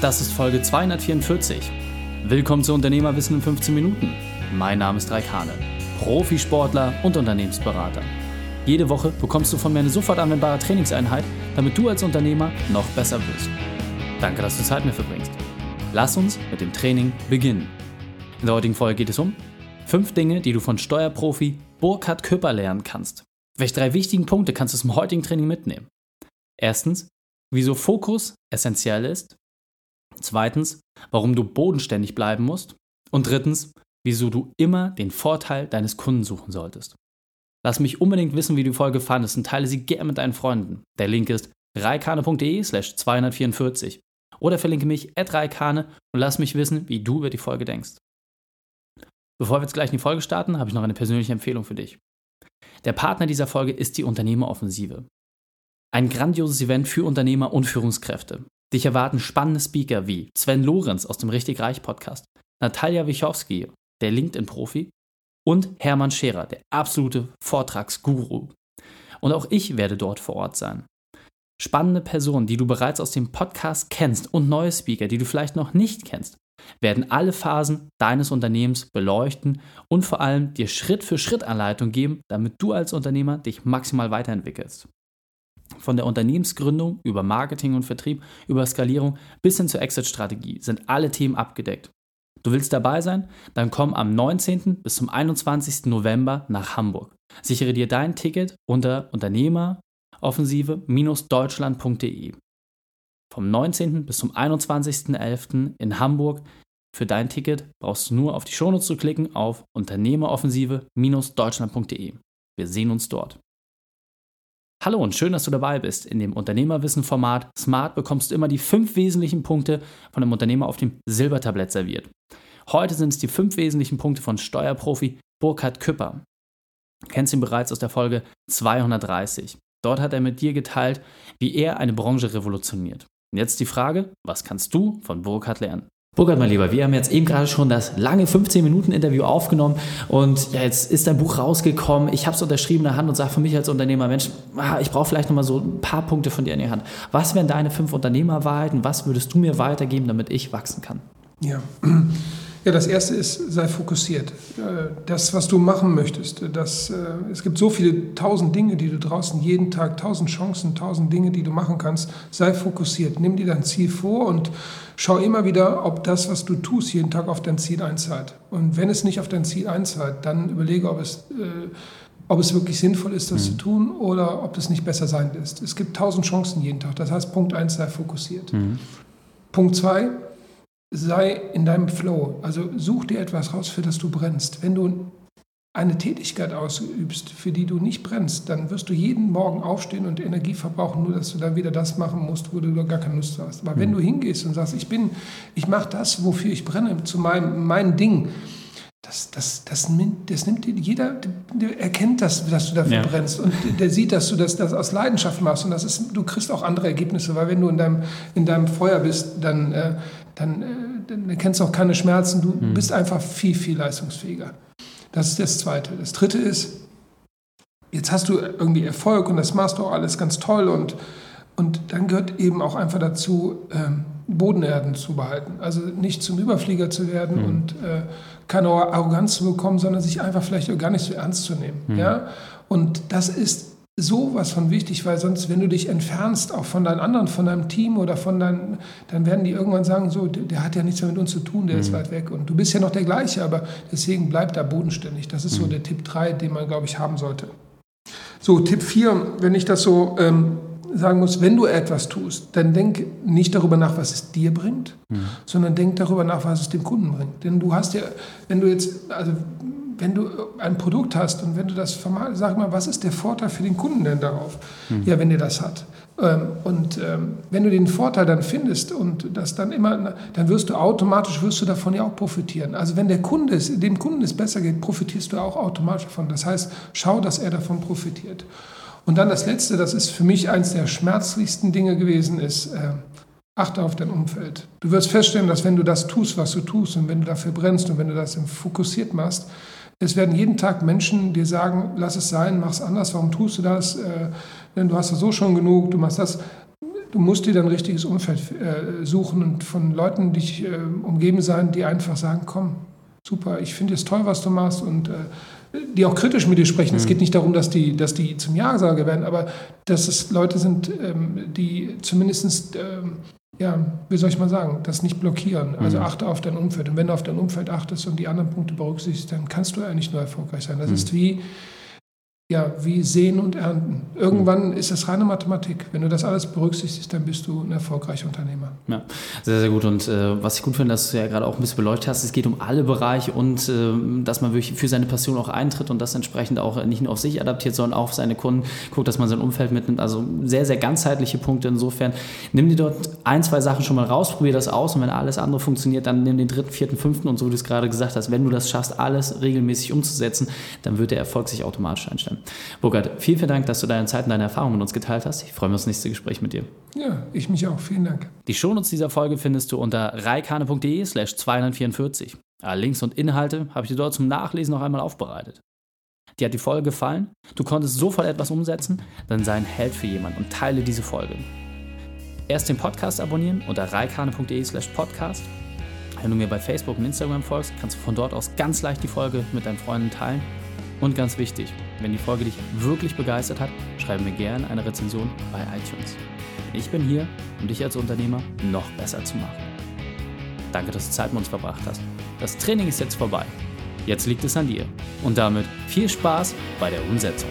Das ist Folge 244. Willkommen zu Unternehmerwissen in 15 Minuten. Mein Name ist Raikane, Profisportler und Unternehmensberater. Jede Woche bekommst du von mir eine sofort anwendbare Trainingseinheit, damit du als Unternehmer noch besser wirst. Danke, dass du Zeit mit mir verbringst. Lass uns mit dem Training beginnen. In der heutigen Folge geht es um fünf Dinge, die du von Steuerprofi Burkhard Küpper lernen kannst. Welche drei wichtigen Punkte kannst du zum heutigen Training mitnehmen? Erstens, wieso Fokus essentiell ist. Zweitens, warum du bodenständig bleiben musst. Und drittens, wieso du immer den Vorteil deines Kunden suchen solltest. Lass mich unbedingt wissen, wie du die Folge fandest und teile sie gerne mit deinen Freunden. Der Link ist reikane.de slash 244 oder verlinke mich at reikane und lass mich wissen, wie du über die Folge denkst. Bevor wir jetzt gleich in die Folge starten, habe ich noch eine persönliche Empfehlung für dich. Der Partner dieser Folge ist die Unternehmeroffensive. Ein grandioses Event für Unternehmer und Führungskräfte. Dich erwarten spannende Speaker wie Sven Lorenz aus dem Richtig Reich Podcast, Natalia Wichowski, der LinkedIn-Profi, und Hermann Scherer, der absolute Vortragsguru. Und auch ich werde dort vor Ort sein. Spannende Personen, die du bereits aus dem Podcast kennst und neue Speaker, die du vielleicht noch nicht kennst, werden alle Phasen deines Unternehmens beleuchten und vor allem dir Schritt für Schritt Anleitung geben, damit du als Unternehmer dich maximal weiterentwickelst. Von der Unternehmensgründung über Marketing und Vertrieb, über Skalierung bis hin zur Exit-Strategie sind alle Themen abgedeckt. Du willst dabei sein? Dann komm am 19. bis zum 21. November nach Hamburg. Sichere dir dein Ticket unter Unternehmeroffensive-deutschland.de. Vom 19. bis zum 21.11. in Hamburg. Für dein Ticket brauchst du nur auf die Shownotes zu klicken auf Unternehmeroffensive-deutschland.de. Wir sehen uns dort. Hallo und schön, dass du dabei bist. In dem Unternehmerwissen-Format Smart bekommst du immer die fünf wesentlichen Punkte von einem Unternehmer auf dem Silbertablett serviert. Heute sind es die fünf wesentlichen Punkte von Steuerprofi Burkhard Küpper. Du kennst ihn bereits aus der Folge 230. Dort hat er mit dir geteilt, wie er eine Branche revolutioniert. Und jetzt die Frage, was kannst du von Burkhard lernen? Burkhard, mein Lieber, wir haben jetzt eben gerade schon das lange 15-Minuten-Interview aufgenommen und ja, jetzt ist dein Buch rausgekommen. Ich habe es unterschrieben in der Hand und sage für mich als Unternehmer, Mensch, ah, ich brauche vielleicht nochmal so ein paar Punkte von dir in die Hand. Was wären deine fünf Unternehmerwahrheiten? Was würdest du mir weitergeben, damit ich wachsen kann? Ja. Ja, das erste ist, sei fokussiert. Äh, das, was du machen möchtest, das, äh, es gibt so viele tausend Dinge, die du draußen jeden Tag, tausend Chancen, tausend Dinge, die du machen kannst. Sei fokussiert. Nimm dir dein Ziel vor und schau immer wieder, ob das, was du tust, jeden Tag auf dein Ziel einzahlt. Und wenn es nicht auf dein Ziel einzahlt, dann überlege, ob es, äh, ob es wirklich sinnvoll ist, das mhm. zu tun oder ob es nicht besser sein lässt. Es gibt tausend Chancen jeden Tag. Das heißt, Punkt eins, sei fokussiert. Mhm. Punkt zwei, sei in deinem Flow. Also such dir etwas raus, für das du brennst. Wenn du eine Tätigkeit ausübst, für die du nicht brennst, dann wirst du jeden Morgen aufstehen und Energie verbrauchen, nur dass du dann wieder das machen musst, wo du gar keine Lust hast. Aber mhm. wenn du hingehst und sagst, ich bin, ich mache das, wofür ich brenne, zu meinem mein Ding, das, das, das, nimmt, das nimmt jeder, der erkennt das, dass du dafür ja. brennst und der sieht, dass du das, das aus Leidenschaft machst und das ist, du kriegst auch andere Ergebnisse, weil wenn du in deinem, in deinem Feuer bist, dann, äh, dann, äh, dann kennst du auch keine Schmerzen, du mhm. bist einfach viel, viel leistungsfähiger. Das ist das Zweite. Das Dritte ist, jetzt hast du irgendwie Erfolg und das machst du auch alles ganz toll und, und dann gehört eben auch einfach dazu, ähm, Bodenerden zu behalten. Also nicht zum Überflieger zu werden mhm. und äh, keine Arroganz zu bekommen, sondern sich einfach vielleicht auch gar nicht so ernst zu nehmen. Mhm. Ja? Und das ist sowas von wichtig, weil sonst, wenn du dich entfernst, auch von deinen anderen, von deinem Team oder von deinem, dann werden die irgendwann sagen, so, der, der hat ja nichts mehr mit uns zu tun, der mhm. ist weit weg. Und du bist ja noch der gleiche, aber deswegen bleib da bodenständig. Das ist so der Tipp 3, den man, glaube ich, haben sollte. So, Tipp 4, wenn ich das so ähm, sagen muss, wenn du etwas tust, dann denk nicht darüber nach, was es dir bringt, mhm. sondern denk darüber nach, was es dem Kunden bringt. Denn du hast ja, wenn du jetzt, also wenn du ein Produkt hast und wenn du das vermarktest, sag mal, was ist der Vorteil für den Kunden denn darauf? Mhm. Ja, wenn der das hat. Ähm, und ähm, wenn du den Vorteil dann findest und das dann immer, dann wirst du automatisch, wirst du davon ja auch profitieren. Also wenn der Kunde es, dem Kunden es besser geht, profitierst du auch automatisch davon. Das heißt, schau, dass er davon profitiert. Und dann das Letzte, das ist für mich eines der schmerzlichsten Dinge gewesen, ist, äh, achte auf dein Umfeld. Du wirst feststellen, dass wenn du das tust, was du tust und wenn du dafür brennst und wenn du das fokussiert machst, es werden jeden Tag Menschen dir sagen, lass es sein, mach es anders, warum tust du das? Äh, denn du hast ja so schon genug, du machst das. du musst dir dann ein richtiges Umfeld äh, suchen und von Leuten dich äh, umgeben sein, die einfach sagen, komm, super, ich finde es toll, was du machst und äh, die auch kritisch mit dir sprechen. Mhm. Es geht nicht darum, dass die, dass die zum Ja-Sager werden, aber dass es Leute sind, ähm, die zumindest, ähm, ja, wie soll ich mal sagen, das nicht blockieren. Also mhm. achte auf dein Umfeld. Und wenn du auf dein Umfeld achtest und die anderen Punkte berücksichtigst, dann kannst du eigentlich nur erfolgreich sein. Das mhm. ist wie ja, wie sehen und ernten. Irgendwann ist es reine Mathematik. Wenn du das alles berücksichtigst, dann bist du ein erfolgreicher Unternehmer. Ja, sehr, sehr gut. Und äh, was ich gut finde, dass du ja gerade auch ein bisschen beleuchtet hast, es geht um alle Bereiche und äh, dass man wirklich für seine Passion auch eintritt und das entsprechend auch nicht nur auf sich adaptiert, sondern auch auf seine Kunden guckt, dass man sein Umfeld mitnimmt. Also sehr, sehr ganzheitliche Punkte. Insofern nimm dir dort ein, zwei Sachen schon mal raus, probier das aus und wenn alles andere funktioniert, dann nimm den dritten, vierten, fünften und so wie du es gerade gesagt hast, wenn du das schaffst, alles regelmäßig umzusetzen, dann wird der Erfolg sich automatisch einstellen. Burkhard, vielen, vielen Dank, dass du deine Zeit und deine Erfahrungen mit uns geteilt hast. Ich freue mich auf das nächste Gespräch mit dir. Ja, ich mich auch. Vielen Dank. Die Shownotes dieser Folge findest du unter reikane.de slash 244. Alle Links und Inhalte habe ich dir dort zum Nachlesen noch einmal aufbereitet. Dir hat die Folge gefallen? Du konntest sofort etwas umsetzen? Dann sei ein Held für jemanden und teile diese Folge. Erst den Podcast abonnieren unter reikane.de slash podcast. Wenn du mir bei Facebook und Instagram folgst, kannst du von dort aus ganz leicht die Folge mit deinen Freunden teilen. Und ganz wichtig, wenn die Folge dich wirklich begeistert hat, schreibe mir gerne eine Rezension bei iTunes. Ich bin hier, um dich als Unternehmer noch besser zu machen. Danke, dass du Zeit mit uns verbracht hast. Das Training ist jetzt vorbei. Jetzt liegt es an dir. Und damit viel Spaß bei der Umsetzung.